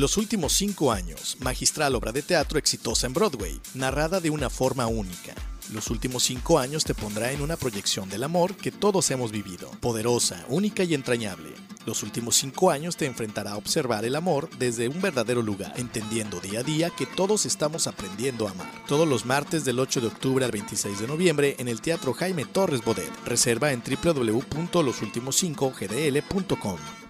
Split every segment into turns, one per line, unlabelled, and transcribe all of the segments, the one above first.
Los últimos cinco años, magistral obra de teatro exitosa en Broadway, narrada de una forma única los últimos cinco años te pondrá en una proyección del amor que todos hemos vivido, poderosa, única y entrañable. Los últimos cinco años te enfrentará a observar el amor desde un verdadero lugar, entendiendo día a día que todos estamos aprendiendo a amar. Todos los martes del 8 de octubre al 26 de noviembre en el Teatro Jaime Torres Bodet. Reserva en www.losultimos5gdl.com.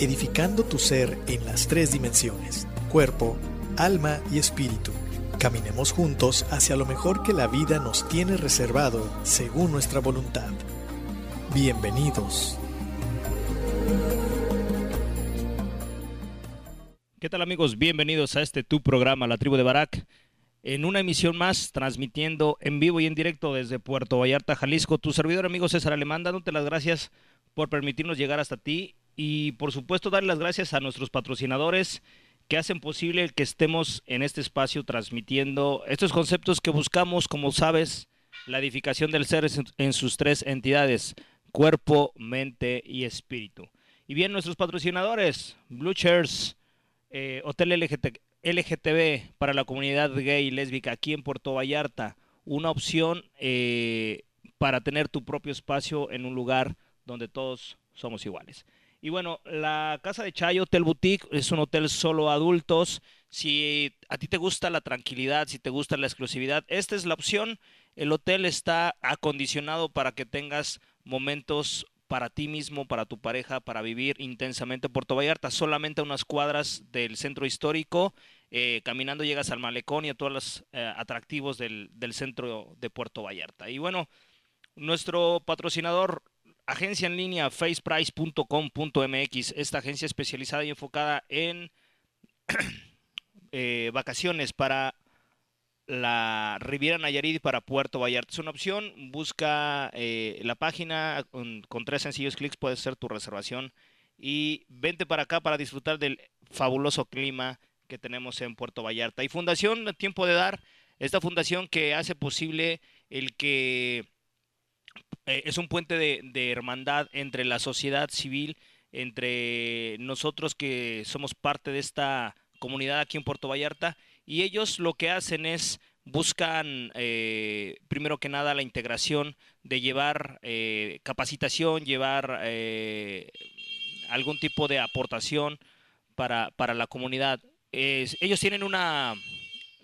edificando tu ser en las tres dimensiones, cuerpo, alma y espíritu. Caminemos juntos hacia lo mejor que la vida nos tiene reservado según nuestra voluntad. Bienvenidos.
¿Qué tal amigos? Bienvenidos a este tu programa, La Tribu de Barak, en una emisión más, transmitiendo en vivo y en directo desde Puerto Vallarta, Jalisco. Tu servidor amigo César Alemán, dándote las gracias por permitirnos llegar hasta ti y por supuesto dar las gracias a nuestros patrocinadores que hacen posible que estemos en este espacio transmitiendo estos conceptos que buscamos, como sabes, la edificación del ser en sus tres entidades, cuerpo, mente y espíritu. Y bien, nuestros patrocinadores, Blue Chairs, eh, Hotel LGTB para la comunidad gay y lésbica aquí en Puerto Vallarta, una opción eh, para tener tu propio espacio en un lugar donde todos somos iguales. Y bueno, la casa de Chayo Hotel Boutique es un hotel solo adultos. Si a ti te gusta la tranquilidad, si te gusta la exclusividad, esta es la opción. El hotel está acondicionado para que tengas momentos para ti mismo, para tu pareja, para vivir intensamente Puerto Vallarta, solamente a unas cuadras del centro histórico. Eh, caminando llegas al malecón y a todos los eh, atractivos del, del centro de Puerto Vallarta. Y bueno, nuestro patrocinador agencia en línea faceprice.com.mx, esta agencia especializada y enfocada en eh, vacaciones para la Riviera Nayarit y para Puerto Vallarta. Es una opción, busca eh, la página, con, tres sencillos clics puedes hacer tu reservación y vente para acá para disfrutar del fabuloso clima que tenemos en Puerto Vallarta. Y Fundación Tiempo de Dar, esta fundación que hace posible el que eh, es un puente de, hermandad entre la sociedad civil, entre nosotros que somos parte de esta comunidad aquí en Puerto Vallarta, y ellos lo que hacen es buscan eh, primero que nada la integración de llevar eh, capacitación, llevar algún tipo de aportación para, para la comunidad. ellos tienen una,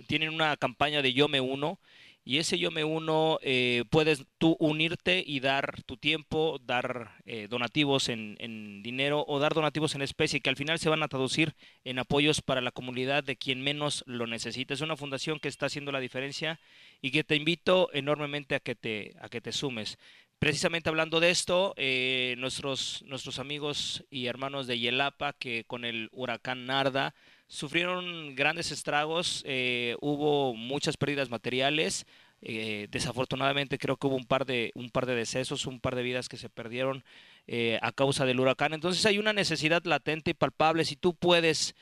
tienen una campaña de Yo Me Uno y ese yo me uno, eh, puedes tú unirte y dar tu tiempo, dar eh, donativos en, dinero o dar donativos en especie, que al final se van a traducir en apoyos para la comunidad de quien menos lo necesita. Es una fundación que está haciendo la diferencia y que te invito enormemente a que te, a que te sumes. Precisamente hablando de esto, eh, nuestros, nuestros amigos y hermanos de Yelapa, que con el huracán Narda, sufrieron grandes estragos, eh, hubo muchas pérdidas materiales. Eh, desafortunadamente creo que hubo un par de un par de decesos, un par de vidas que se perdieron eh, a causa del huracán. Entonces hay una necesidad latente y palpable. Si tú puedes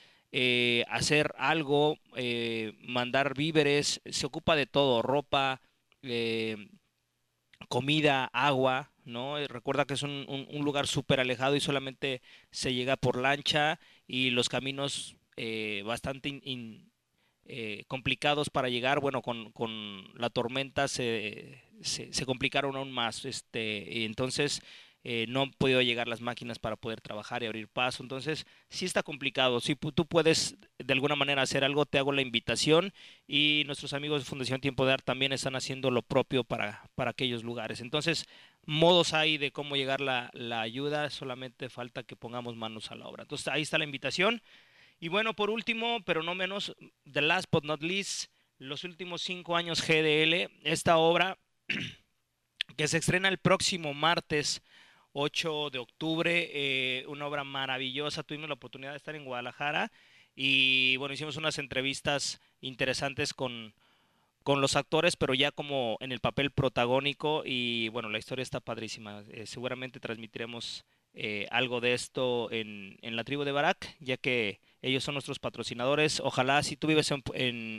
hacer algo, mandar víveres, se ocupa de todo, ropa, comida, agua, ¿no? Recuerda que es un, un lugar súper alejado y solamente se llega por lancha y los caminos eh, bastante eh, complicados para llegar. Bueno, con, con la tormenta se, se, complicaron aún más. Este, entonces, eh, no han podido llegar las máquinas para poder trabajar y abrir paso. Entonces, sí está complicado. Si tú puedes de alguna manera hacer algo, te hago la invitación. Y nuestros amigos de Fundación Tiempo de Arte también están haciendo lo propio para, para aquellos lugares. Entonces, modos hay de cómo llegar la, la ayuda, solamente falta que pongamos manos a la obra. Entonces, ahí está la invitación. Y bueno, por último, pero no menos, the last but not least, los últimos cinco años GDL, esta obra que se estrena el próximo martes 8 de octubre, eh, una obra maravillosa, tuvimos la oportunidad de estar en Guadalajara y bueno, hicimos unas entrevistas interesantes con, con los actores, pero ya como en el papel protagónico y bueno, la historia está padrísima, eh, seguramente transmitiremos eh, algo de esto en, en la tribu de Barak, ya que ellos son nuestros patrocinadores. Ojalá si tú vives en,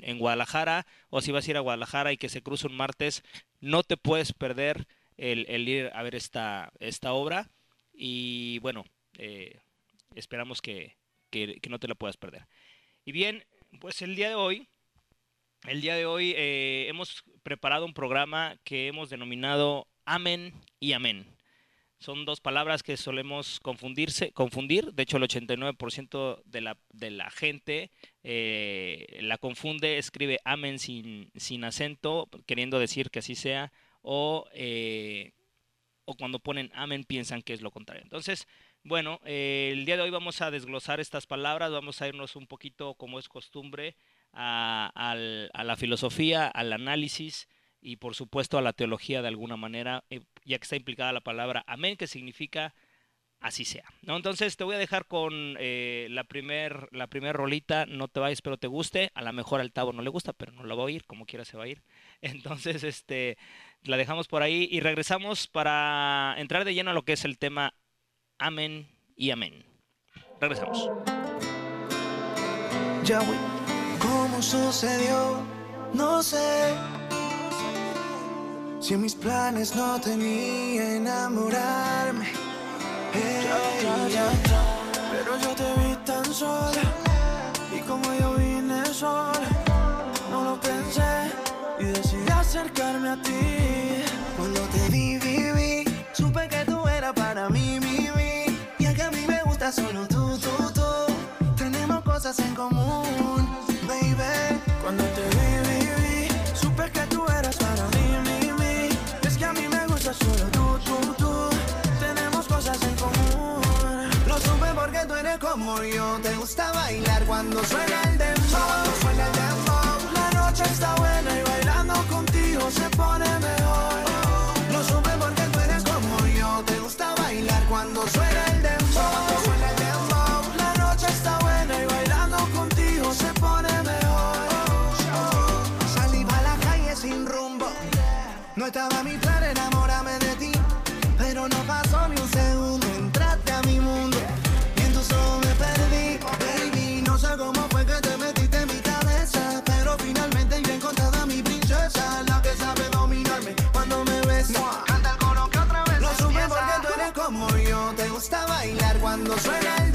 en, Guadalajara o si vas a ir a Guadalajara y que se cruce un martes, no te puedes perder el, el ir a ver esta, esta obra. Y bueno, eh, esperamos que, que, que, no te la puedas perder. Y bien, pues el día de hoy, el día de hoy eh, hemos preparado un programa que hemos denominado Amén y Amén. Son dos palabras que solemos confundirse, confundir. De hecho, el 89% de la, de la gente eh, la confunde, escribe amen sin, sin acento, queriendo decir que así sea, o, eh, cuando ponen amen piensan que es lo contrario. Entonces, bueno, eh, el día de hoy vamos a desglosar estas palabras, vamos a irnos un poquito, como es costumbre, a la filosofía, al análisis y por supuesto a la teología de alguna manera, eh, ya que está implicada la palabra amén, que significa así sea. ¿no? Entonces te voy a dejar con eh, la primer, la primer rolita, no te vayas, pero te guste, a lo mejor al Tavo no le gusta, pero no la va a oír, como quiera se va a ir. Entonces, este, la dejamos por ahí y regresamos para entrar de lleno a lo que es el tema amén y amén. Regresamos.
Ya, ¿cómo sucedió? No sé si en mis planes no tenía enamorarme. pero yo te vi tan sola. Y como yo vine sola, no lo pensé. Y decidí acercarme a ti. Cuando te vi, vi, supe que tú eras para mí, mi, mi. Y es que a mí me gusta solo tú, tú, tú. Tenemos cosas en común, yo. Te gusta bailar cuando suena el dembow. cuando suena el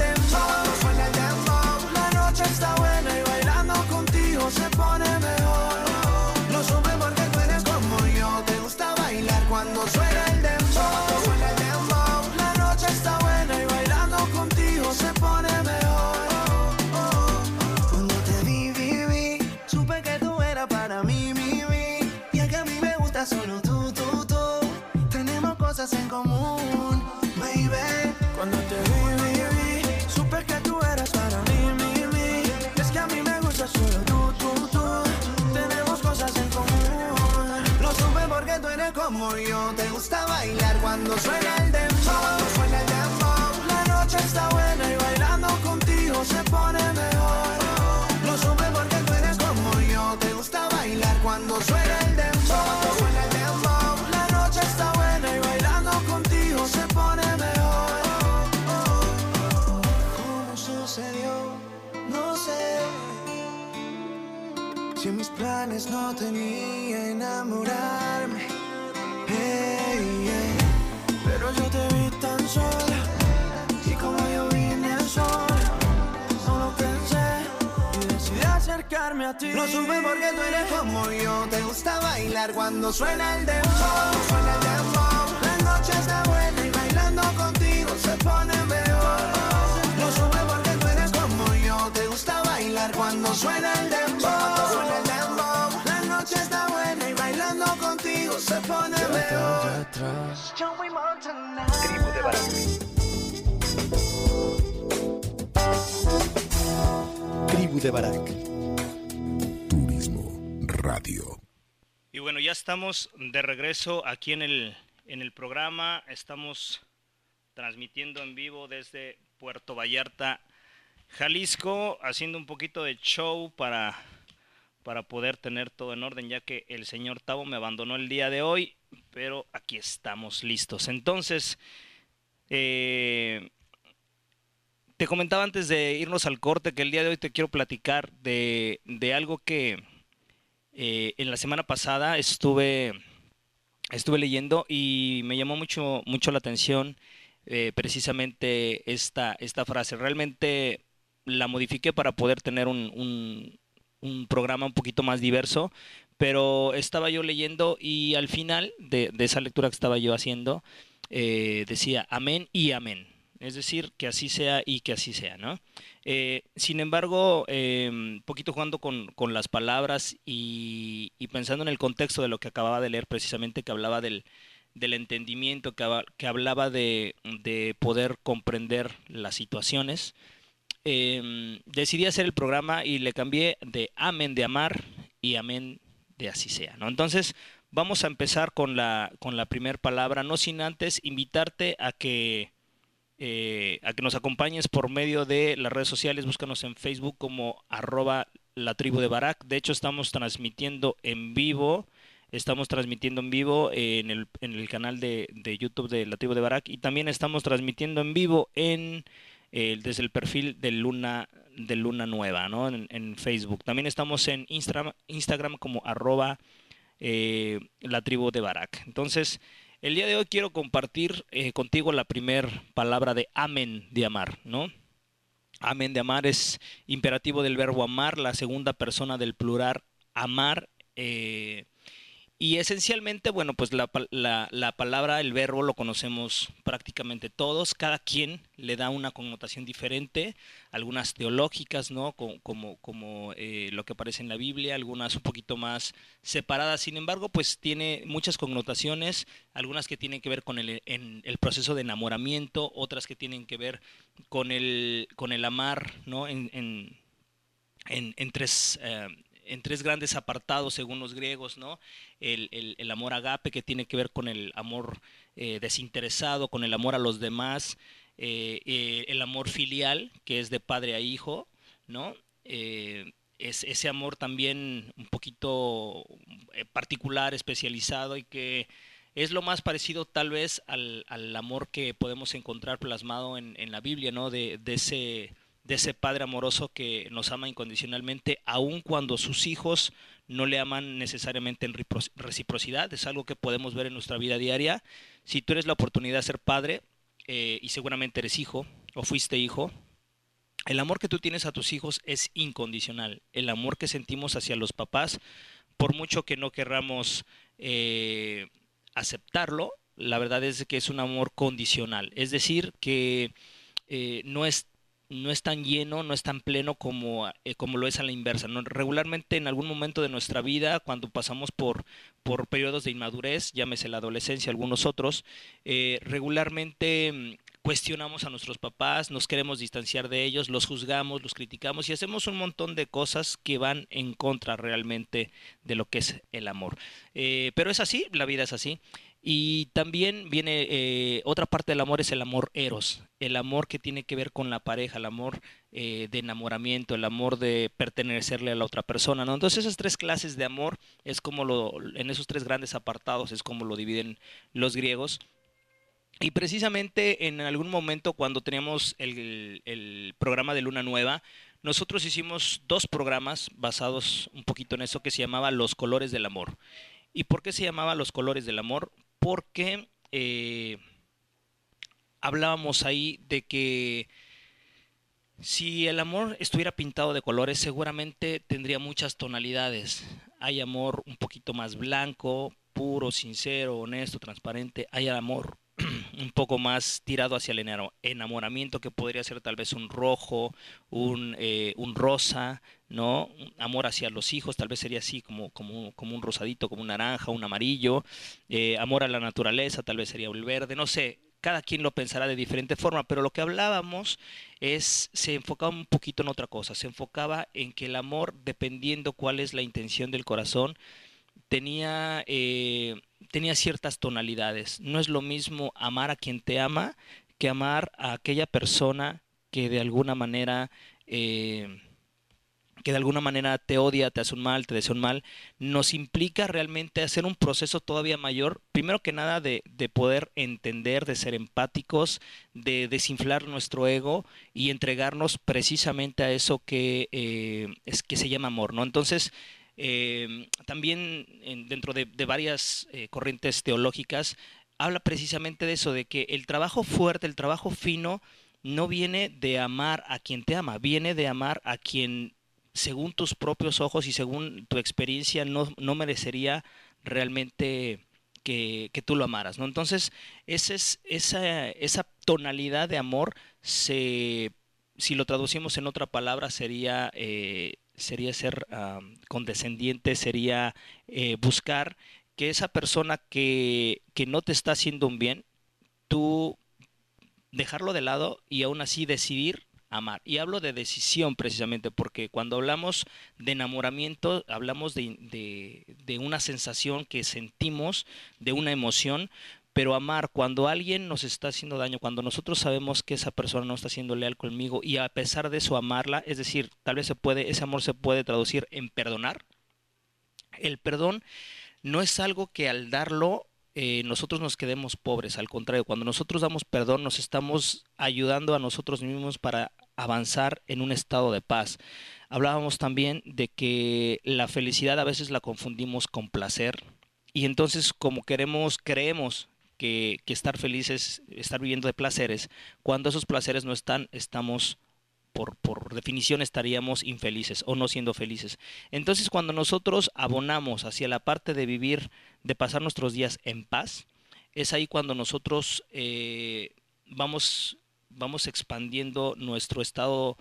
cuando suena ti. Lo supe porque tú eres como yo. Te gusta bailar cuando suena el dembow. Suena el dembow. La noche está buena y bailando contigo se pone mejor. Lo supe porque tú eres como yo. Te gusta bailar cuando suena el dembow. Suena el dembow. La noche está buena y bailando contigo se pone mejor.
Tribu de Barak.
Tribu de Barak.
Y bueno, ya estamos de regreso aquí en el, en el programa. Estamos transmitiendo en vivo desde Puerto Vallarta, Jalisco, haciendo un poquito de show para, para poder tener todo en orden, ya que el señor Tavo me abandonó el día de hoy, pero aquí estamos listos. Entonces, eh, te comentaba antes de irnos al corte que el día de hoy te quiero platicar de, de algo que eh, en la semana pasada estuve, estuve leyendo y me llamó mucho, mucho la atención eh, precisamente esta, esta frase. Realmente la modifiqué para poder tener un, un- programa un poquito más diverso, pero estaba yo leyendo y al final de, de esa lectura que estaba yo haciendo eh, decía amén y amén. Es decir, que así sea y que así sea, ¿no? Eh, sin embargo, eh, poquito jugando con, con las palabras y, pensando en el contexto de lo que acababa de leer precisamente, que hablaba del, del entendimiento, que, hablaba de, de poder comprender las situaciones, eh, decidí hacer el programa y le cambié de amén de amar y amén de así sea, ¿no? Entonces, vamos a empezar con la, con la primera palabra, no sin antes invitarte a que eh, a que nos acompañes por medio de las redes sociales. Búscanos en Facebook como arroba la tribu de Barak. De hecho, estamos transmitiendo en vivo. Estamos transmitiendo en vivo en el, en el canal de, de YouTube de la tribu de Barak. Y también estamos transmitiendo en vivo en eh, desde el perfil de Luna, de Luna Nueva, ¿no? En, Facebook. También estamos en Instagram, Instagram como arroba eh, la tribu de Barak. Entonces, el día de hoy quiero compartir eh, contigo la primer palabra de amén de amar, ¿no? Amén de amar es imperativo del verbo amar, la segunda persona del plural amar. eh, y esencialmente, bueno, pues la, la- la palabra, el verbo lo conocemos prácticamente todos, cada quien le da una connotación diferente, algunas teológicas, ¿no? Co- Como, como eh, lo que aparece en la Biblia, algunas un poquito más separadas, sin embargo, pues tiene muchas connotaciones, algunas que tienen que ver con el, en el proceso de enamoramiento, otras que tienen que ver con el, con el amar, ¿no? En, en, en, en tres, eh, en tres grandes apartados según los griegos, ¿no? El, el- amor agape que tiene que ver con el amor eh, desinteresado, con el amor a los demás, eh, eh, el amor filial que es de padre a hijo, ¿no? Es ese amor también un poquito particular, especializado y que es lo más parecido tal vez al, al amor que podemos encontrar plasmado en, en la Biblia, ¿no? De, de ese de ese padre amoroso que nos ama incondicionalmente, aun cuando sus hijos no le aman necesariamente en reciprocidad. Es algo que podemos ver en nuestra vida diaria. Si tú eres la oportunidad de ser padre, eh, y seguramente eres hijo o fuiste hijo, el amor que tú tienes a tus hijos es incondicional. El amor que sentimos hacia los papás, por mucho que no querramos eh, aceptarlo, la verdad es que es un amor condicional. Es decir, que eh, no es no es tan lleno, no es tan pleno como, eh, como lo es a la inversa. ¿no? Regularmente en algún momento de nuestra vida, cuando pasamos por, por periodos de inmadurez, llámese la adolescencia, algunos otros, eh, regularmente mm, cuestionamos a nuestros papás, nos queremos distanciar de ellos, los juzgamos, los criticamos y hacemos un montón de cosas que van en contra realmente de lo que es el amor. Eh, pero es así, la vida es así. Y también viene eh, otra parte del amor es el amor eros, el amor que tiene que ver con la pareja, el amor eh, de enamoramiento, el amor de pertenecerle a la otra persona, ¿no? Entonces esas tres clases de amor es como lo, en esos tres grandes apartados es como lo dividen los griegos. Y precisamente en algún momento cuando teníamos el, el programa de Luna Nueva, nosotros hicimos dos programas basados un poquito en eso que se llamaba Los colores del amor. ¿Y por qué se llamaba Los colores del amor? Porque eh, hablábamos ahí de que si el amor estuviera pintado de colores, seguramente tendría muchas tonalidades. Hay amor un poquito más blanco, puro, sincero, honesto, transparente. Hay amor un poco más tirado hacia el enamoramiento, que podría ser tal vez un rojo, un, eh, un rosa, ¿no? Amor hacia los hijos, tal vez sería así, como, como, como un rosadito, como un naranja, un amarillo. Eh, amor a la naturaleza, tal vez sería el verde, no sé. Cada quien lo pensará de diferente forma, pero lo que hablábamos es, se enfocaba un poquito en otra cosa, se enfocaba en que el amor, dependiendo cuál es la intención del corazón, tenía, eh, tenía ciertas tonalidades. No es lo mismo amar a quien te ama que amar a aquella persona que de alguna manera... Eh, que de alguna manera te odia, te hace un mal, te desea un mal, nos implica realmente hacer un proceso todavía mayor, primero que nada de, de poder entender, de ser empáticos, de desinflar nuestro ego y entregarnos precisamente a eso que, eh, es, que se llama amor, ¿no? Entonces, eh, también dentro de, varias eh, corrientes teológicas, habla precisamente de eso, de que el trabajo fuerte, el trabajo fino, no viene de amar a quien te ama, viene de amar a quien según tus propios ojos y según tu experiencia no, no merecería realmente que, que, tú lo amaras, ¿no? Entonces, esa, es, esa, esa tonalidad de amor, se, si lo traducimos en otra palabra, sería eh, sería ser condescendiente, sería eh, buscar que esa persona que, que no te está haciendo un bien, tú dejarlo de lado y aún así decidir amar. Y hablo de decisión precisamente porque cuando hablamos de enamoramiento, hablamos de, de, de, una sensación que sentimos, de una emoción, pero amar, cuando alguien nos está haciendo daño, cuando nosotros sabemos que esa persona no está siendo leal conmigo y a pesar de eso amarla, es decir, tal vez se puede, ese amor se puede traducir en perdonar. El perdón no es algo que al darlo eh, nosotros nos quedemos pobres, al contrario, cuando nosotros damos perdón nos estamos ayudando a nosotros mismos para avanzar en un estado de paz. Hablábamos también de que la felicidad a veces la confundimos con placer y entonces como queremos, creemos que, estar felices, estar viviendo de placeres. Cuando esos placeres no están, estamos por, por, definición estaríamos infelices o no siendo felices. Entonces cuando nosotros abonamos hacia la parte de vivir, de pasar nuestros días en paz, es ahí cuando nosotros eh, vamos, vamos expandiendo nuestro estado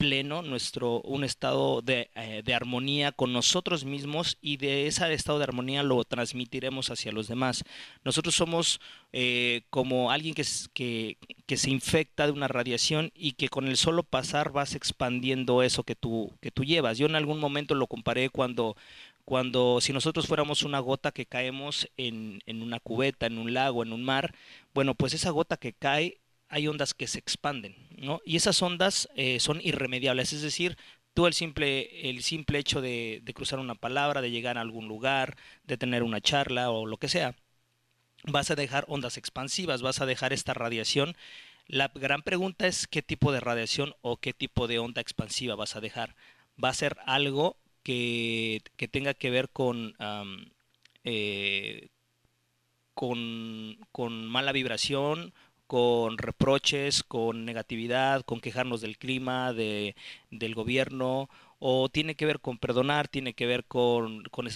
pleno, nuestro, un estado de, eh, de, armonía con nosotros mismos y de ese estado de armonía lo transmitiremos hacia los demás. Nosotros somos eh, como alguien que, que, que, se infecta de una radiación y que con el solo pasar vas expandiendo eso que tú, que tú llevas. Yo en algún momento lo comparé cuando cuando si nosotros fuéramos una gota que caemos en, en, una cubeta, en un lago, en un mar, bueno, pues esa gota que cae hay ondas que se expanden, ¿no? Y esas ondas eh, son irremediables, es decir, tú el simple, el simple hecho de, cruzar una palabra, de llegar a algún lugar, de tener una charla o lo que sea, vas a dejar ondas expansivas, vas a dejar esta radiación. La gran pregunta es qué tipo de radiación o qué tipo de onda expansiva vas a dejar. Va a ser algo que, tenga que ver con, eh, con mala vibración con reproches, con negatividad, con quejarnos del clima, de, del gobierno, o tiene que ver con perdonar, tiene que ver con, con,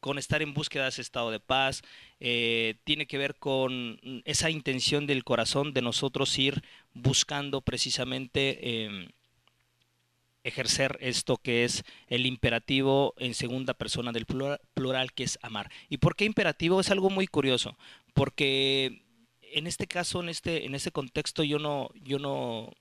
con estar en búsqueda de ese estado de paz, eh, tiene que ver con esa intención del corazón de nosotros ir buscando precisamente eh, ejercer esto que es el imperativo en segunda persona del plural, que es amar. ¿Y por qué imperativo? Es algo muy curioso, porque en este caso, en este, en este contexto, yo no, yo no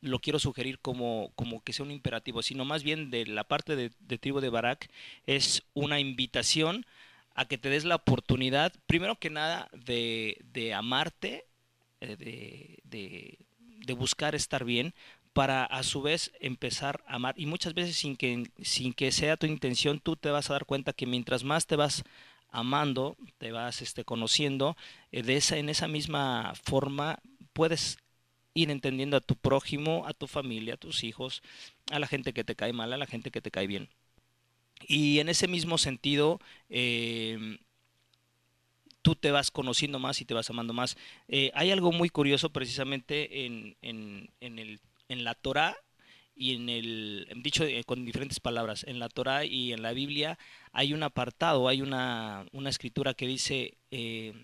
lo quiero sugerir como, como que sea un imperativo, sino más bien de la parte de, de tribu de Barak es una invitación a que te des la oportunidad, primero que nada, de, de amarte, eh, de, de, de buscar estar bien, para a su vez empezar a amar. Y muchas veces sin que, sin que sea tu intención, tú te vas a dar cuenta que mientras más te vas amando, te vas este, conociendo, eh, de esa, en esa misma forma puedes ir entendiendo a tu prójimo, a tu familia, a tus hijos, a la gente que te cae mal, a la gente que te cae bien. Y en ese mismo sentido, eh, tú te vas conociendo más y te vas amando más. Eh, hay algo muy curioso precisamente en, en, en, el, en la Torah y en el, dicho eh, con diferentes palabras, en la Torah y en la Biblia hay un apartado, hay una, una escritura que dice, eh,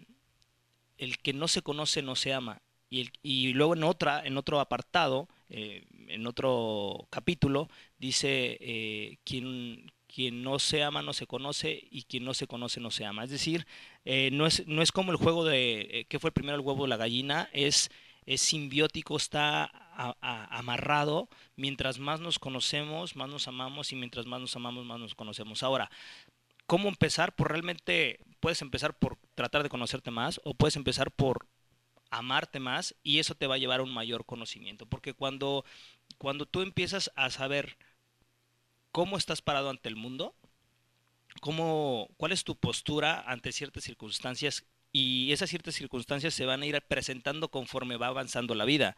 el que no se conoce no se ama. Y, el- y luego en otra, en otro apartado, eh, en otro capítulo, dice quien, quien no se ama no se conoce y quien no se conoce no se ama. Es decir, no, es, no es como el juego de eh, qué fue primero el huevo o la gallina, es, es simbiótico, está amarrado. Mientras más nos conocemos, más nos amamos y mientras más nos amamos, más nos conocemos. Ahora, ¿cómo empezar? Pues realmente puedes empezar por tratar de conocerte más o puedes empezar por amarte más y eso te va a llevar a un mayor conocimiento. Porque cuando, cuando tú empiezas a saber cómo estás parado ante el mundo, cómo, cuál es tu postura ante ciertas circunstancias y esas ciertas circunstancias se van a ir presentando conforme va avanzando la vida.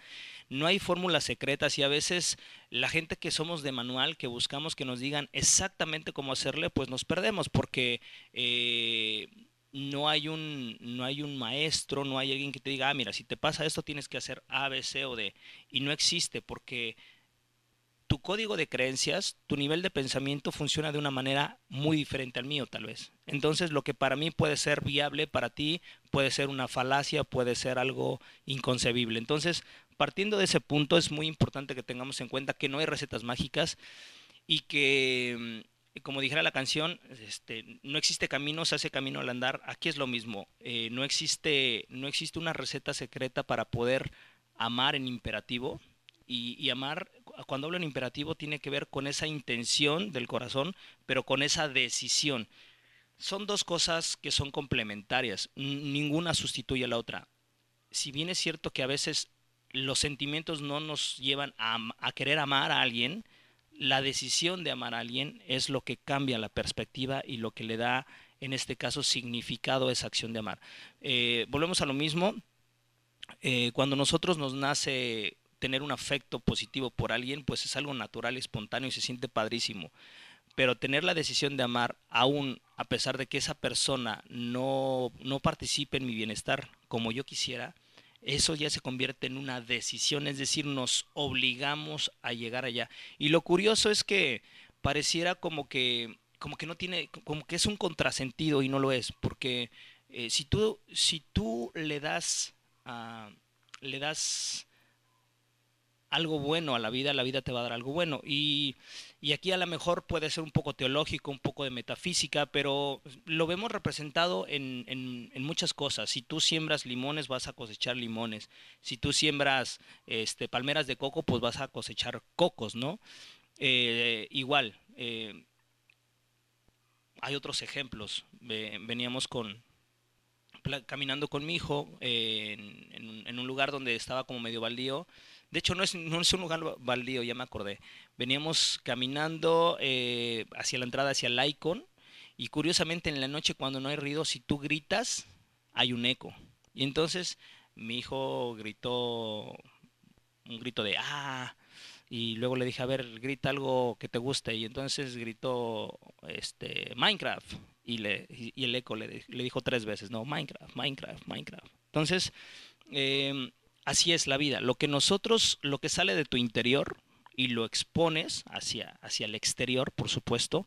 No hay fórmulas secretas y a veces la gente que somos de manual, que buscamos que nos digan exactamente cómo hacerle, pues nos perdemos porque eh, no hay un no hay un maestro, no hay alguien que te diga, ah, mira, si te pasa esto tienes que hacer A, B, C o D. Y no existe porque tu código de creencias, tu nivel de pensamiento funciona de una manera muy diferente al mío, tal vez. Entonces, lo que para mí puede ser viable, para ti puede ser una falacia, puede ser algo inconcebible. Entonces, partiendo de ese punto, es muy importante que tengamos en cuenta que no hay recetas mágicas y que, mm, como dijera la canción, este, no existe camino, se hace camino al andar. Aquí es lo mismo. Eh, no, existe, no existe una receta secreta para poder amar en imperativo. Y, amar, cuando hablo en imperativo, tiene que ver con esa intención del corazón, pero con esa decisión. Son dos cosas que son complementarias, ninguna sustituye a la otra. Si bien es cierto que a veces los sentimientos no nos llevan a querer amar a alguien, la decisión de amar a alguien es lo que cambia la perspectiva y lo que le da, en este caso, significado a esa acción de amar. Eh, volvemos a lo mismo, eh, cuando nosotros nos nace tener un afecto positivo por alguien, pues es algo natural, espontáneo y se siente padrísimo. Pero tener la decisión de amar, aún a pesar de que esa persona no, no participe en mi bienestar como yo quisiera, eso ya se convierte en una decisión, es decir, nos obligamos a llegar allá. Y lo curioso es que pareciera como que, como que no tiene, como que es un contrasentido y no lo es, porque eh, si tú, si tú le das, ah, le das algo bueno a la vida, la vida te va a dar algo bueno. Y, y aquí a lo mejor puede ser un poco teológico, un poco de metafísica, pero lo vemos representado en, en- muchas cosas. Si tú siembras limones, vas a cosechar limones. Si tú siembras este, palmeras de coco, pues vas a cosechar cocos, ¿no? Eh, igual, eh, hay otros ejemplos. Ve- veníamos con, caminando con mi hijo eh, en, en un lugar donde estaba como medio baldío. De hecho, no es, no es un lugar ba- baldío, ya me acordé. Veníamos caminando eh, hacia la entrada, hacia el Icon, y curiosamente en la noche cuando no hay ruido, si tú gritas, hay un eco. Y entonces mi hijo gritó un grito de ¡ah! Y luego le dije, a ver, grita algo que te guste. Y entonces gritó este, Minecraft. Y, le, y, el eco le, le dijo tres veces, no, Minecraft, Minecraft, Minecraft. Entonces, eh, así es la vida. Lo que nosotros, lo que sale de tu interior y lo expones hacia, hacia el exterior, por supuesto,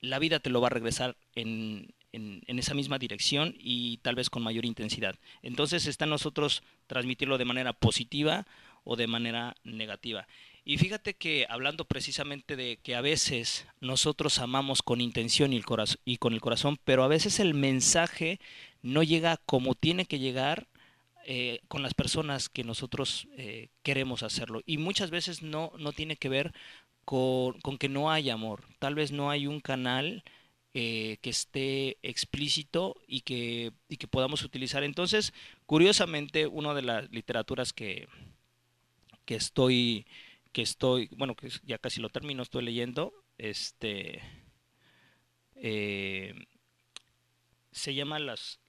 la vida te lo va a regresar en, en- en esa misma dirección y tal vez con mayor intensidad. Entonces está en nosotros transmitirlo de manera positiva o de manera negativa. Y fíjate que hablando precisamente de que a veces nosotros amamos con intención y, el coraz- y con el corazón, pero a veces el mensaje no llega como tiene que llegar eh, con las personas que nosotros eh, queremos hacerlo. Y muchas veces no, no tiene que ver con, con que no hay amor. Tal vez no hay un canal eh, que esté explícito y que, y que podamos utilizar. Entonces, curiosamente, una de las literaturas que, que estoy, que estoy, bueno, que ya casi lo termino, estoy leyendo, este, se llama las,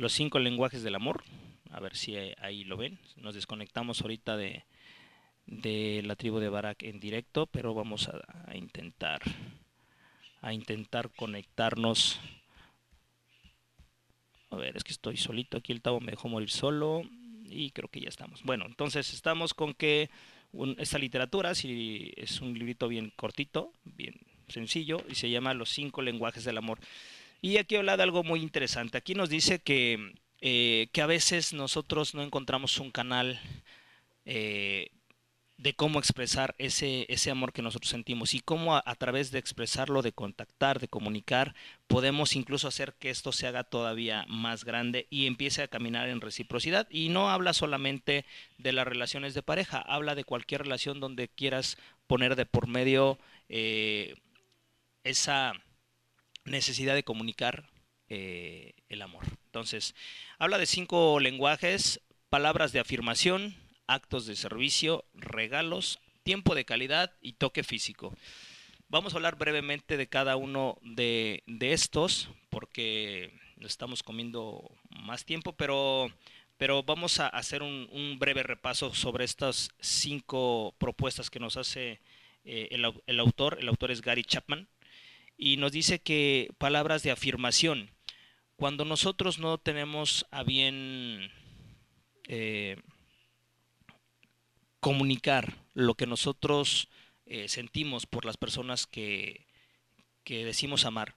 los cinco lenguajes del amor. A ver si ahí lo ven. Nos desconectamos ahorita de, de la tribu de Barak en directo, pero vamos a, a intentar a intentar conectarnos. A ver, es que estoy solito aquí, el tabo me dejó morir solo y creo que ya estamos. Bueno, entonces estamos con que esta literatura, si es un librito bien cortito, bien sencillo, y se llama Los cinco lenguajes del amor. Y aquí habla de algo muy interesante. Aquí nos dice que, eh, que a veces nosotros no encontramos un canal eh, de cómo expresar ese, ese amor que nosotros sentimos y cómo a, través de expresarlo, de contactar, de comunicar, podemos incluso hacer que esto se haga todavía más grande y empiece a caminar en reciprocidad. Y no habla solamente de las relaciones de pareja, habla de cualquier relación donde quieras poner de por medio eh, esa necesidad de comunicar eh, el amor. Entonces, habla de cinco lenguajes, palabras de afirmación, actos de servicio, regalos, tiempo de calidad y toque físico. Vamos a hablar brevemente de cada uno de, estos porque estamos comiendo más tiempo, pero, pero vamos a hacer un, breve repaso sobre estas cinco propuestas que nos hace eh, el, el, autor. El autor es Gary Chapman y nos dice que palabras de afirmación. Cuando nosotros no tenemos a bien eh, comunicar lo que nosotros eh, sentimos por las personas que, que decimos amar.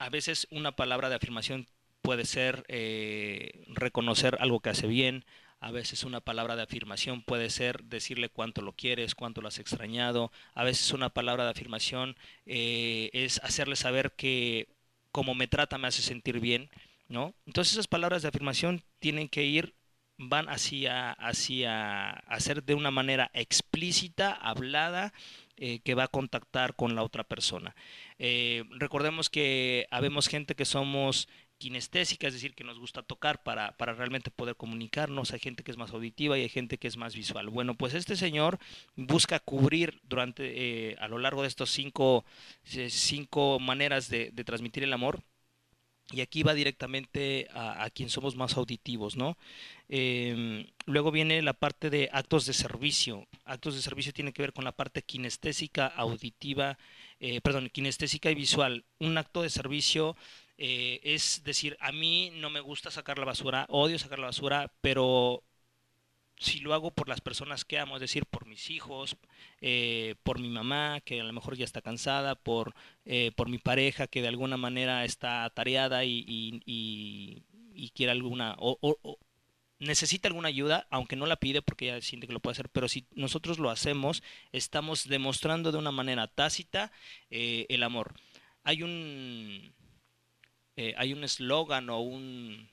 A veces una palabra de afirmación puede ser eh, reconocer algo que hace bien, a veces una palabra de afirmación puede ser decirle cuánto lo quieres, cuánto lo has extrañado, a veces una palabra de afirmación eh, es hacerle saber que como me trata me hace sentir bien, ¿no? Entonces esas palabras de afirmación tienen que ir van hacia, hacia hacer de una manera explícita, hablada, eh, que va a contactar con la otra persona. Eh, recordemos que habemos gente que somos kinestésica, es decir, que nos gusta tocar para, para, realmente poder comunicarnos. Hay gente que es más auditiva y hay gente que es más visual. Bueno, pues este señor busca cubrir durante, eh, a lo largo de estos cinco, cinco maneras de, de transmitir el amor, y aquí va directamente a, quien somos más auditivos, ¿no? Em, luego viene la parte de actos de servicio. Actos de servicio tiene que ver con la parte kinestésica, auditiva, eh, perdón, kinestésica y visual. Un acto de servicio eh, es decir, a mí no me gusta sacar la basura, odio sacar la basura, pero si lo hago por las personas que amo, es decir, por mis hijos, eh, por mi mamá, que a lo mejor ya está cansada, por, eh, por mi pareja, que de alguna manera está atareada y, y, quiere alguna, o, necesita alguna ayuda, aunque no la pide porque ella siente que lo puede hacer, pero si nosotros lo hacemos, estamos demostrando de una manera tácita eh, el amor. Hay un, hay un eslogan o un,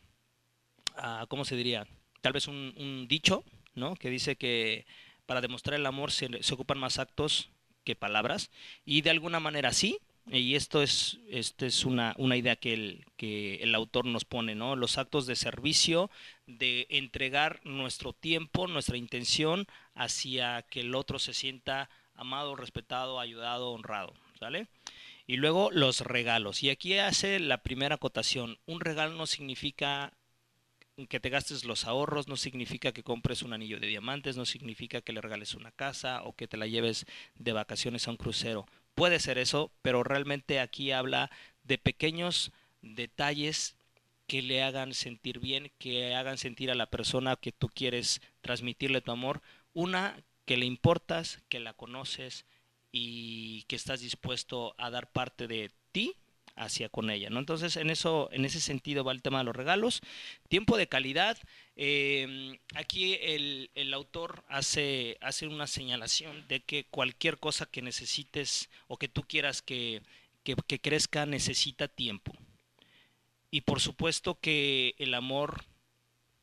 ah, ¿cómo se diría? Tal vez un, dicho ¿no? que dice que para demostrar el amor se, ocupan más actos que palabras, y de alguna manera sí, y esto es, este es una, una idea que el, que el autor nos pone, ¿no? Los actos de servicio, de entregar nuestro tiempo, nuestra intención hacia que el otro se sienta amado, respetado, ayudado, honrado, ¿sale? Y luego los regalos. Y aquí hace la primera acotación. Un regalo no significa que te gastes los ahorros no significa que compres un anillo de diamantes, no significa que le regales una casa o que te la lleves de vacaciones a un crucero. Puede ser eso, pero realmente aquí habla de pequeños detalles que le hagan sentir bien, que hagan sentir a la persona que tú quieres transmitirle tu amor, una que le importas, que la conoces y que estás dispuesto a dar parte de ti hacia con ella, ¿no? Entonces, en eso, en ese sentido va el tema de los regalos. Tiempo de calidad. Em, aquí el, el, autor hace, hace una señalación de que cualquier cosa que necesites o que tú quieras que, que, crezca necesita tiempo. Y por supuesto que el amor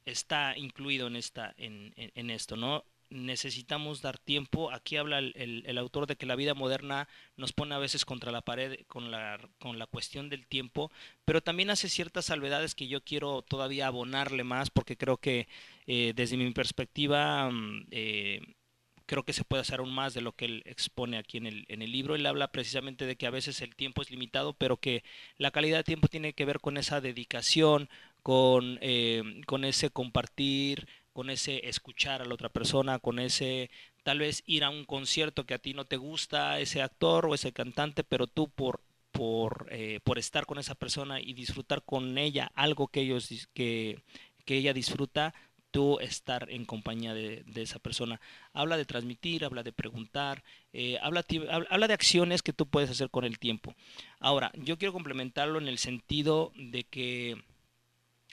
está incluido en, esta, en, en, esto, ¿no? Necesitamos dar tiempo. Aquí habla el, el- autor de que la vida moderna nos pone a veces contra la pared con la, con la cuestión del tiempo, pero también hace ciertas salvedades que yo quiero todavía abonarle más porque creo que eh, desde mi perspectiva mm, eh, creo que se puede hacer aún más de lo que él expone aquí en el, en el libro. Él habla precisamente de que a veces el tiempo es limitado, pero que la calidad de tiempo tiene que ver con esa dedicación, con, eh, con ese compartir, con ese escuchar a la otra persona, con ese tal vez ir a un concierto que a ti no te gusta, ese actor o ese cantante, pero tú por por, eh, por estar con esa persona y disfrutar con ella algo que ellos que, que ella disfruta, tú estar en compañía de, esa persona. Habla de transmitir, habla de preguntar, eh, habla, habla de acciones que tú puedes hacer con el tiempo. Ahora, yo quiero complementarlo en el sentido de que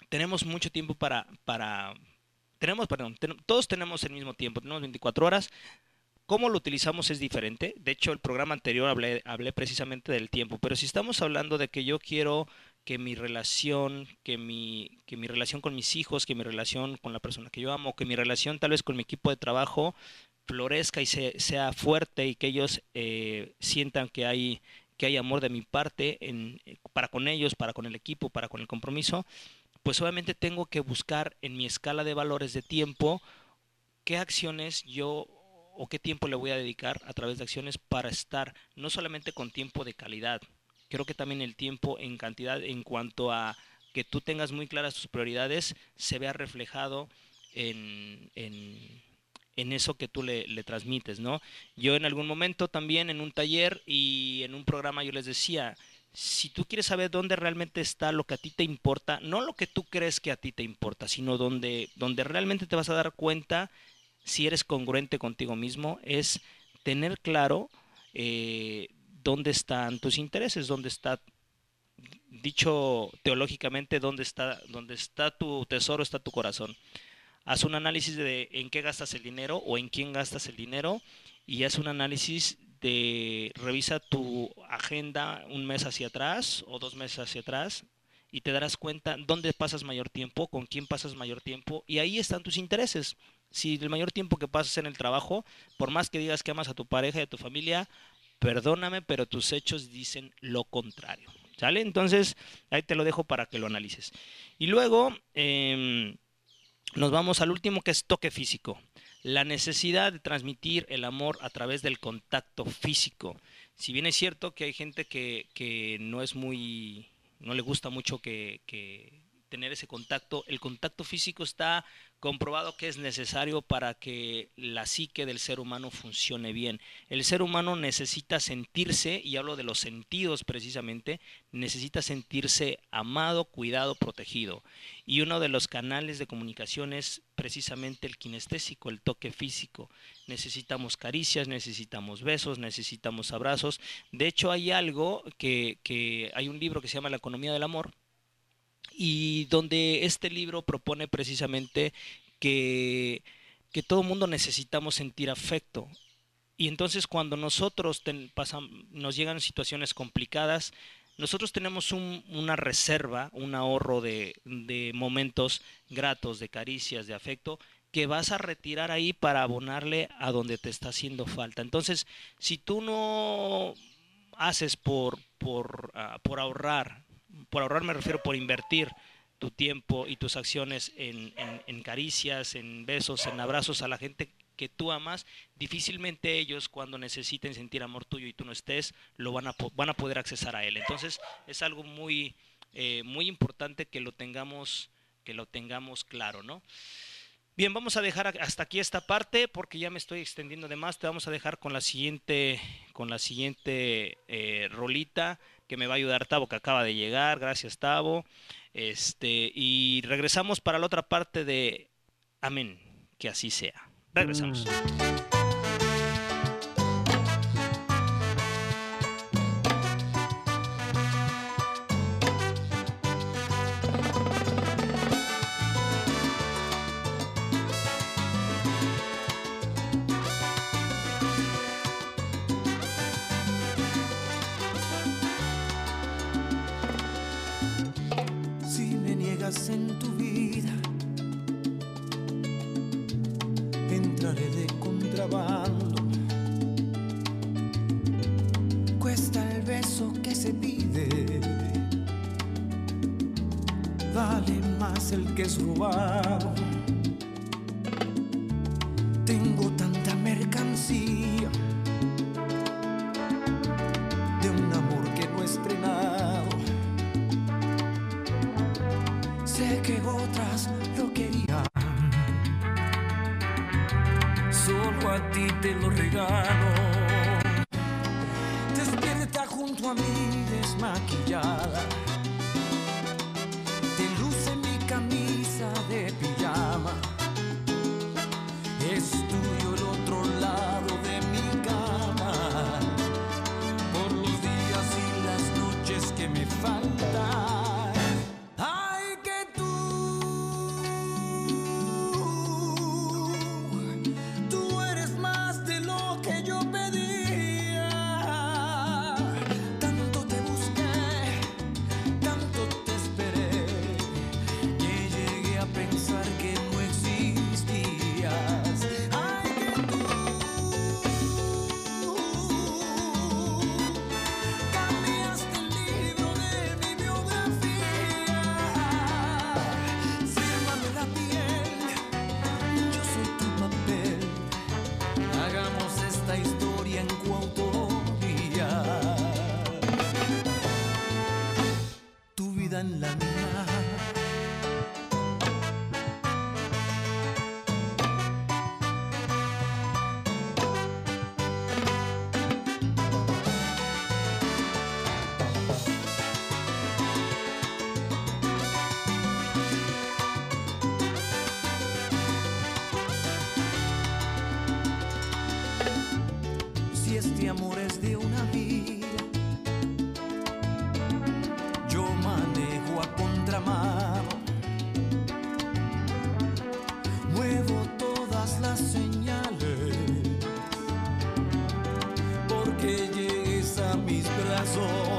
tenemos mucho tiempo para, para tenemos, perdón, ten- todos tenemos el mismo tiempo, tenemos 24 horas. Cómo lo utilizamos es diferente. De hecho, el programa anterior hablé, hablé precisamente del tiempo. Pero si estamos hablando de que yo quiero que mi relación, que mi, que mi relación con mis hijos, que mi relación con la persona que yo amo, que mi relación tal vez con mi equipo de trabajo florezca y se- sea fuerte y que ellos eh, sientan que hay, que hay amor de mi parte eh, para con ellos, para con el equipo, para con el compromiso, pues obviamente tengo que buscar en mi escala de valores de tiempo qué acciones yo o qué tiempo le voy a dedicar a través de acciones para estar no solamente con tiempo de calidad, creo que también el tiempo en cantidad en cuanto a que tú tengas muy claras tus prioridades se vea reflejado en, en, en eso que tú le, le transmites, ¿no? Yo en algún momento también en un taller y en un programa yo les decía, si tú quieres saber dónde realmente está lo que a ti te importa, no lo que tú crees que a ti te importa, sino donde, donde realmente te vas a dar cuenta si eres congruente contigo mismo, es tener claro eh, dónde están tus intereses, dónde está, dicho teológicamente, dónde está, dónde está tu tesoro, está tu corazón. Haz un análisis de en qué gastas el dinero o en quién gastas el dinero y haz un análisis de revisa tu agenda un mes hacia atrás o dos meses hacia atrás y te darás cuenta dónde pasas mayor tiempo, con quién pasas mayor tiempo y ahí están tus intereses. Si el mayor tiempo que pasas en el trabajo, por más que digas que amas a tu pareja y a tu familia, perdóname, pero tus hechos dicen lo contrario. ¿Sale? Entonces, ahí te lo dejo para que lo analices. Y luego, em, nos vamos al último que es toque físico. La necesidad de transmitir el amor a través del contacto físico. Si bien es cierto que hay gente que, que no es muy, no le gusta mucho que, que tener ese contacto, el contacto físico está comprobado que es necesario para que la psique del ser humano funcione bien. El ser humano necesita sentirse, y hablo de los sentidos precisamente, necesita sentirse amado, cuidado, protegido. Y uno de los canales de comunicación es precisamente el kinestésico, el toque físico. Necesitamos caricias, necesitamos besos, necesitamos abrazos. De hecho, hay algo que, que hay un libro que se llama La economía del amor, y donde este libro propone precisamente que, que todo mundo necesitamos sentir afecto. Y entonces cuando nosotros pasam- nos llegan situaciones complicadas, nosotros tenemos un- una reserva, un ahorro de, de momentos gratos, de caricias, de afecto, que vas a retirar ahí para abonarle a donde te está haciendo falta. Entonces, si tú no haces por, por, ah, por ahorrar, por ahorrar me refiero por invertir tu tiempo y tus acciones en, caricias, en besos, en abrazos a la gente que tú amas, difícilmente ellos cuando necesiten sentir amor tuyo y tú no estés, lo van a, van a poder accesar a él. Entonces es algo muy, eh, muy importante que lo tengamos, que lo tengamos claro, ¿no? Bien, vamos a dejar hasta aquí esta parte porque ya me estoy extendiendo de más. Te vamos a dejar con la siguiente, con la siguiente eh, rolita que me va a ayudar Tavo, que acaba de llegar. Gracias, Tavo. Este, y regresamos para la otra parte de Amén, que así sea. Regresamos.
Si
solo a ti te lo regalo. Despierta junto a mí desmaquillada corazón.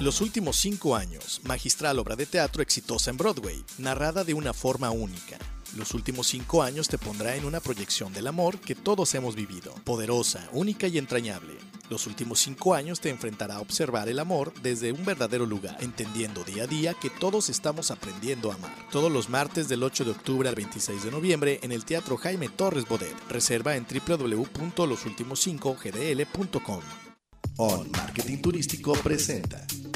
Los últimos cinco años, magistral obra de teatro exitosa en Broadway, narrada de una forma única. Los últimos cinco años te pondrá en una proyección del amor que todos hemos vivido, poderosa, única y entrañable. Los últimos cinco años te enfrentará a observar el amor desde un verdadero lugar, entendiendo día a día que todos estamos aprendiendo a amar. Todos los martes del 8 de octubre al 26 de noviembre en el Teatro Jaime Torres Bodet. Reserva en www.losultimos5gdl.com.
On Marketing Turístico presenta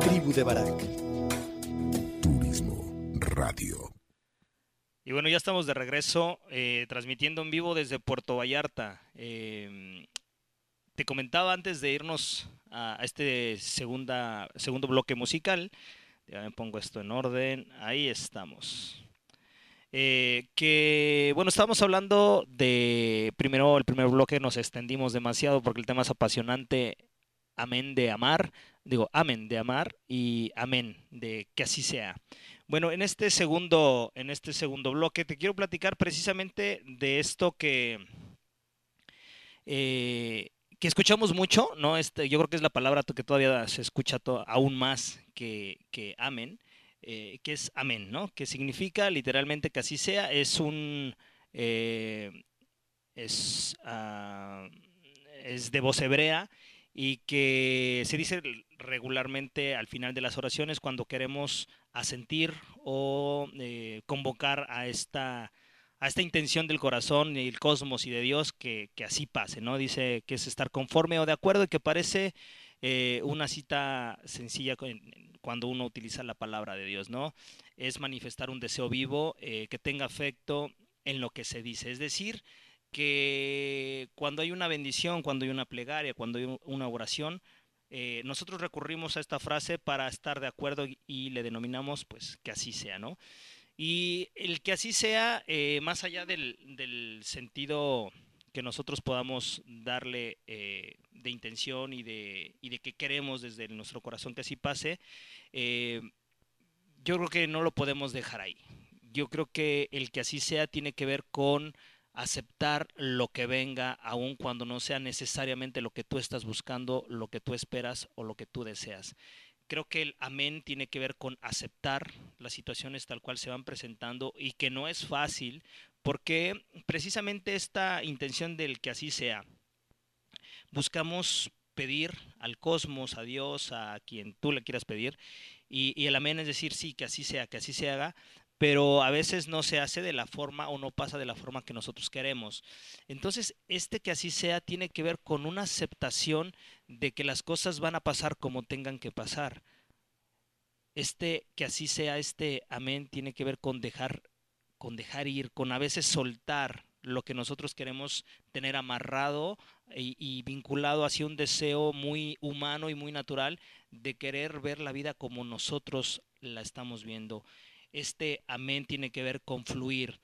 Tribu de Barak.
Turismo Radio.
Y bueno, ya estamos de regreso eh, transmitiendo en vivo desde Puerto Vallarta. Eh, te comentaba antes de irnos a, a este segunda, segundo bloque musical, ya me pongo esto en orden, ahí estamos. Eh, que bueno, estábamos hablando de primero el primer bloque nos extendimos demasiado porque el tema es apasionante. Amén de amar, digo amén de amar y amén de que así sea. Bueno, en este segundo, en este segundo bloque te quiero platicar precisamente de esto que eh, que escuchamos mucho, ¿no? Este, yo creo que es la palabra que todavía se escucha to- aún más que, que amén, eh, que es amén, ¿no? Que significa literalmente que así sea, es un... eh, es, ah, es de voz hebrea y que se dice regularmente al final de las oraciones cuando queremos asentir o eh, convocar a esta a esta intención del corazón y el cosmos y de Dios que, que así pase, ¿no? Dice que es estar conforme o de acuerdo y que parece una cita sencilla cuando uno utiliza la palabra de Dios, ¿no? Es manifestar un deseo vivo eh, que tenga afecto en lo que se dice, es decir, que cuando hay una bendición, cuando hay una plegaria, cuando hay un- una oración, eh, nosotros recurrimos a esta frase para estar de acuerdo y, le denominamos pues que así sea, ¿no? Y el que así sea, eh, más allá del sentido que nosotros podamos darle eh, de intención y de, y de que queremos desde nuestro corazón que así pase, eh, yo creo que no lo podemos dejar ahí. Yo creo que el que así sea tiene que ver con aceptar lo que venga, aun cuando no sea necesariamente lo que tú estás buscando, lo que tú esperas o lo que tú deseas. Creo que el amén tiene que ver con aceptar las situaciones tal cual se van presentando y que no es fácil porque precisamente esta intención del que así sea, buscamos pedir al cosmos, a Dios, a quien tú le quieras pedir, y, el amén es decir, sí, que así sea, que así se haga, pero a veces no se hace de la forma o no pasa de la forma que nosotros queremos. Entonces, este que así sea tiene que ver con una aceptación de que las cosas van a pasar como tengan que pasar. Este que así sea, este amén tiene que ver con dejar con dejar ir, con a veces soltar lo que nosotros queremos tener amarrado y, y vinculado hacia un deseo muy humano y muy natural de querer ver la vida como nosotros la estamos viendo. Este amén tiene que ver con fluir.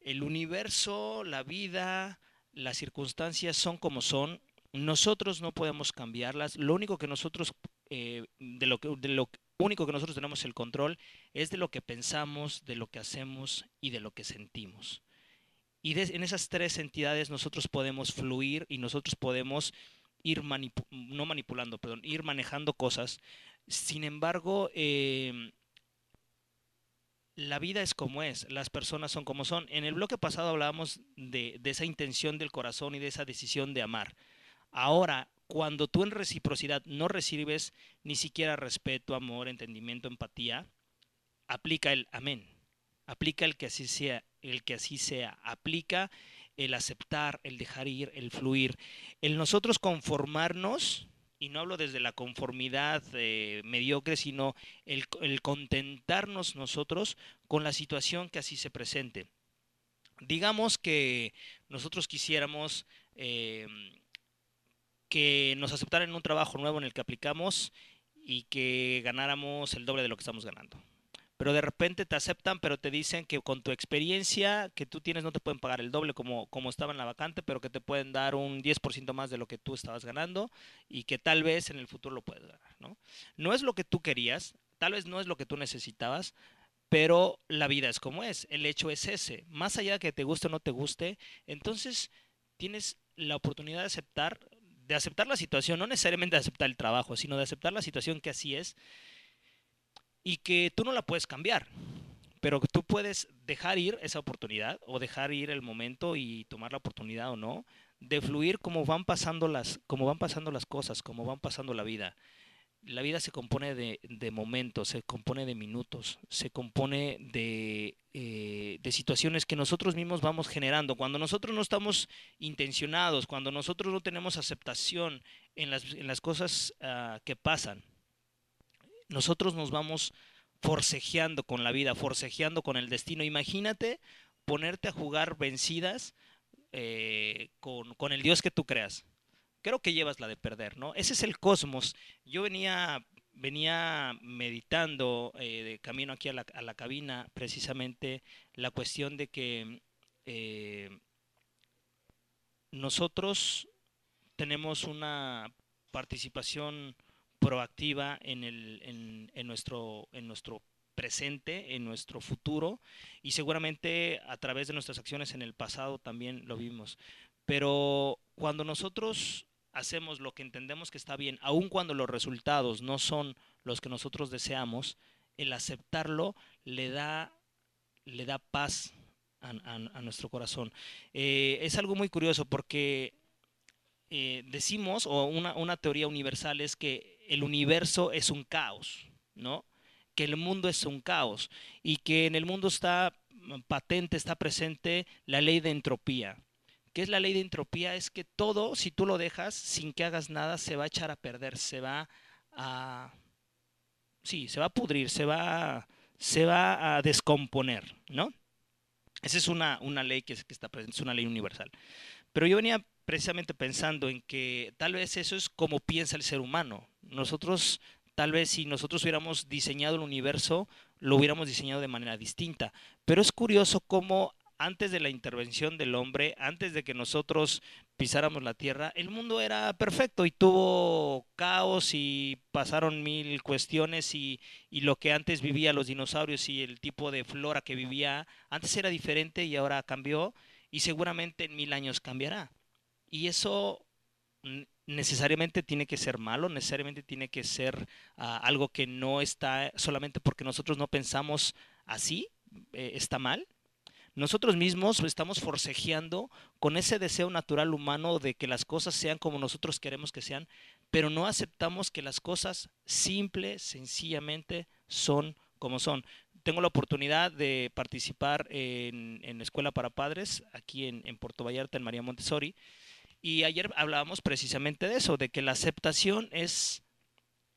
El universo, la vida, las circunstancias son como son. Nosotros no podemos cambiarlas. Lo único que nosotros, eh, de lo que, de lo único que nosotros tenemos el control es de lo que pensamos, de lo que hacemos y de lo que sentimos. Y en esas tres entidades nosotros podemos fluir y nosotros podemos ir no manipulando, perdón, ir manejando cosas. Sin embargo, em, la vida es como es, las personas son como son. En el bloque pasado hablábamos de esa intención del corazón y de esa decisión de amar. Ahora, cuando tú en reciprocidad no recibes ni siquiera respeto, amor, entendimiento, empatía, aplica el amén, aplica el que así sea, el que así sea, aplica el aceptar, el dejar ir, el fluir, el nosotros conformarnos, y no hablo desde la conformidad eh, mediocre, sino el, contentarnos nosotros con la situación que así se presente. Digamos que nosotros quisiéramos eh, que nos aceptaran un trabajo nuevo en el que aplicamos y que ganáramos el doble de lo que estamos ganando. Pero de repente te aceptan, pero te dicen que con tu experiencia que tú tienes no te pueden pagar el doble como, como estaba en la vacante, pero que te pueden dar un 10% más de lo que tú estabas ganando y que tal vez en el futuro lo puedes ganar. ¿no? no es lo que tú querías, tal vez no es lo que tú necesitabas, pero la vida es como es, el hecho es ese. Más allá de que te guste o no te guste, entonces tienes la oportunidad de aceptar, de aceptar la situación, no necesariamente de aceptar el trabajo, sino de aceptar la situación que así es y que tú no la puedes cambiar, pero que tú puedes dejar ir esa oportunidad o dejar ir el momento y tomar la oportunidad o no de fluir como van pasando las, como van pasando las cosas, como van pasando la vida. La vida se compone de, de momentos, se compone de minutos, se compone de, eh, de situaciones que nosotros mismos vamos generando. Cuando nosotros no estamos intencionados, cuando nosotros no tenemos aceptación en las, en las cosas uh, que pasan, nosotros nos vamos forcejeando con la vida, forcejeando con el destino. Imagínate ponerte a jugar vencidas eh, con, con, el Dios que tú creas. Creo que llevas la de perder, ¿no? Ese es el cosmos. Yo venía, venía meditando eh, de camino aquí a la, a la, cabina precisamente la cuestión de que eh, nosotros tenemos una participación proactiva en, el, en, nuestro, en nuestro presente, en nuestro futuro y seguramente a través de nuestras acciones en el pasado también lo vimos. Pero cuando nosotros hacemos lo que entendemos que está bien, aun cuando los resultados no son los que nosotros deseamos, el aceptarlo le da, le da paz a, nuestro corazón. Eh, es algo muy curioso porque eh, decimos, o una, una, teoría universal es que el universo es un caos, ¿no? Que el mundo es un caos y que en el mundo está patente, está presente la ley de entropía. ¿Qué es la ley de entropía? Es que todo, si tú lo dejas sin que hagas nada, se va a echar a perder, se va a... Sí, se va a pudrir, se va, se va a descomponer, ¿no? Esa es una, una ley que, que está presente, es una ley universal. Pero yo venía precisamente pensando en que tal vez eso es como piensa el ser humano. Nosotros, tal vez si nosotros hubiéramos diseñado el universo, lo hubiéramos diseñado de manera distinta. Pero es curioso cómo antes de la intervención del hombre, antes de que nosotros pisáramos la tierra, el mundo era perfecto y tuvo caos y pasaron mil cuestiones y, y, lo que antes vivía los dinosaurios y el tipo de flora que vivía, antes era diferente y ahora cambió y seguramente en mil años cambiará. Y eso necesariamente tiene que ser malo, necesariamente tiene que ser uh, algo que no está solamente porque nosotros no pensamos así, eh, está mal. Nosotros mismos estamos forcejeando con ese deseo natural humano de que las cosas sean como nosotros queremos que sean, pero no aceptamos que las cosas simple, sencillamente son como son. Tengo la oportunidad de participar en, en Escuela para Padres aquí en, en Puerto Vallarta, en María Montessori, y ayer hablábamos precisamente de eso, de que la aceptación es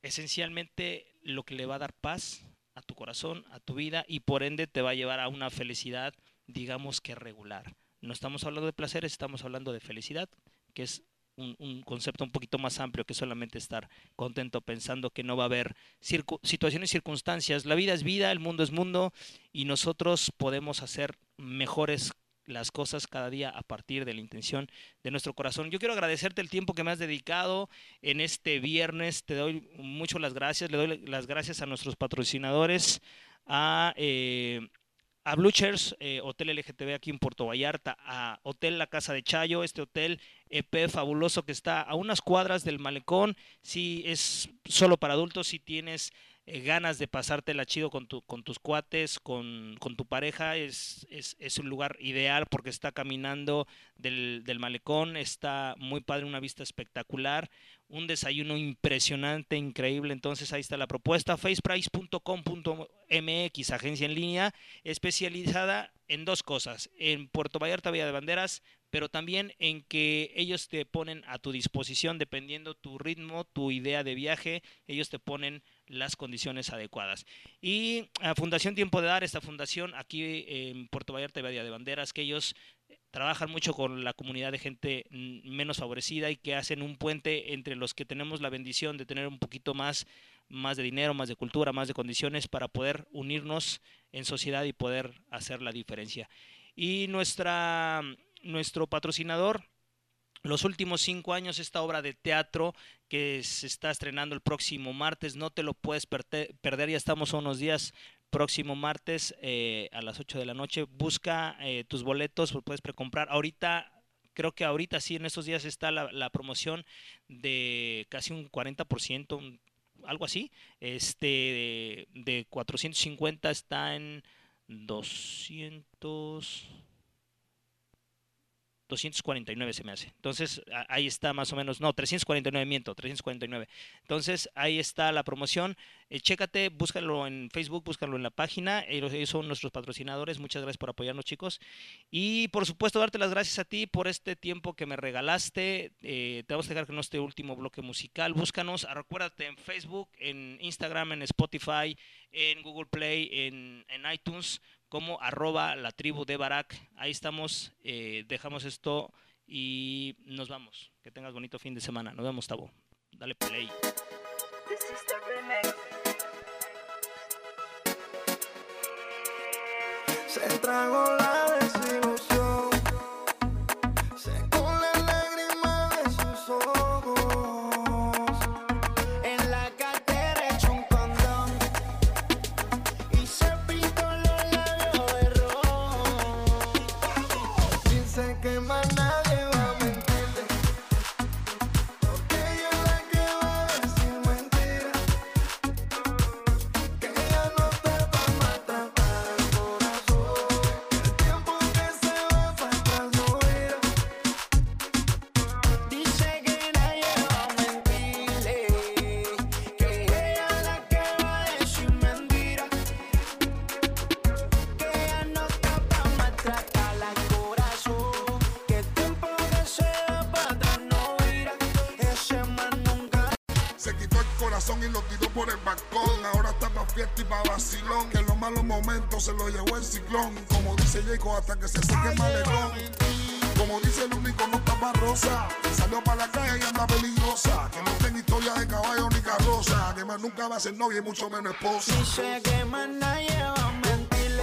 esencialmente lo que le va a dar paz a tu corazón, a tu vida y por ende te va a llevar a una felicidad, digamos que regular. No estamos hablando de placeres, estamos hablando de felicidad, que es un, concepto un poquito más amplio que solamente estar contento pensando que no va a haber circu situaciones circunstancias. La vida es vida, el mundo es mundo y nosotros podemos hacer mejores las cosas cada día a partir de la intención de nuestro corazón. Yo quiero agradecerte el tiempo que me has dedicado en este viernes. Te doy mucho las gracias. Le doy las gracias a nuestros patrocinadores, a, eh, a Blue Chairs, eh, Hotel LGTB aquí en Puerto Vallarta, a Hotel La Casa de Chayo, este hotel EP fabuloso que está a unas cuadras del malecón. Si es solo para adultos, si tienes eh, ganas de pasártela chido con, tu, con tus cuates, con, tu pareja, es, un lugar ideal porque está caminando del, del, malecón, está muy padre, una vista espectacular, un desayuno impresionante, increíble, entonces ahí está la propuesta, faceprice.com.mx, agencia en línea especializada en dos cosas, en Puerto Vallarta, Villa de Banderas, pero también en que ellos te ponen a tu disposición, dependiendo tu ritmo, tu idea de viaje, ellos te ponen las condiciones adecuadas. Y a Fundación Tiempo de Dar, esta fundación aquí en Puerto Vallarta y Bahía de Banderas, que ellos trabajan mucho con la comunidad de gente menos favorecida y que hacen un puente entre los que tenemos la bendición de tener un poquito más, más de dinero, más de cultura, más de condiciones para poder unirnos en sociedad y poder hacer la diferencia. Y nuestra, nuestro patrocinador, los últimos cinco años esta obra de teatro que se está estrenando el próximo martes, no te lo puedes perder, ya estamos a unos días próximo martes eh, a las 8 de la noche, busca eh, tus boletos, puedes precomprar, ahorita creo que ahorita sí, en estos días está la, promoción de casi un 40%, un, algo así, este de, de 450 está en 200 249 se me hace. Entonces, ahí está más o menos, no, 349, miento, 349. Entonces, ahí está la promoción. Eh, chécate, búscalo en Facebook, búscalo en la página. Ellos, son nuestros patrocinadores. Muchas gracias por apoyarnos, chicos. Y por supuesto, darte las gracias a ti por este tiempo que me regalaste. Eh, te vamos a dejar con este último bloque musical. Búscanos, acuérdate en Facebook, en Instagram, en Spotify, en Google Play, en, en iTunes como arroba la tribu de Barak. Ahí estamos, eh, dejamos esto y nos vamos. Que tengas bonito fin de semana. Nos vemos, Tabo. Dale play.
Que no
tiene historia de caballo ni carroza. Que más nunca va a ser novia y mucho menos esposa.
Dice que más nadie va a mentirle.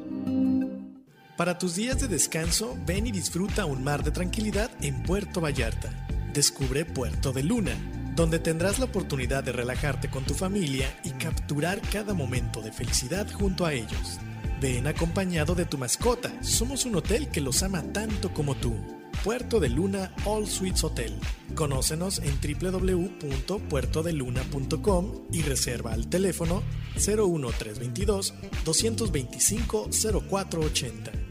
Para tus días de descanso, ven y disfruta un mar de tranquilidad en Puerto Vallarta. Descubre Puerto de Luna, donde tendrás la oportunidad de relajarte con tu familia y capturar cada momento de felicidad junto a ellos. Ven acompañado de tu mascota, somos un hotel que los ama tanto como tú. Puerto de Luna All Suites Hotel. Conócenos en www.puertodeluna.com y reserva al teléfono 01322 225 0480.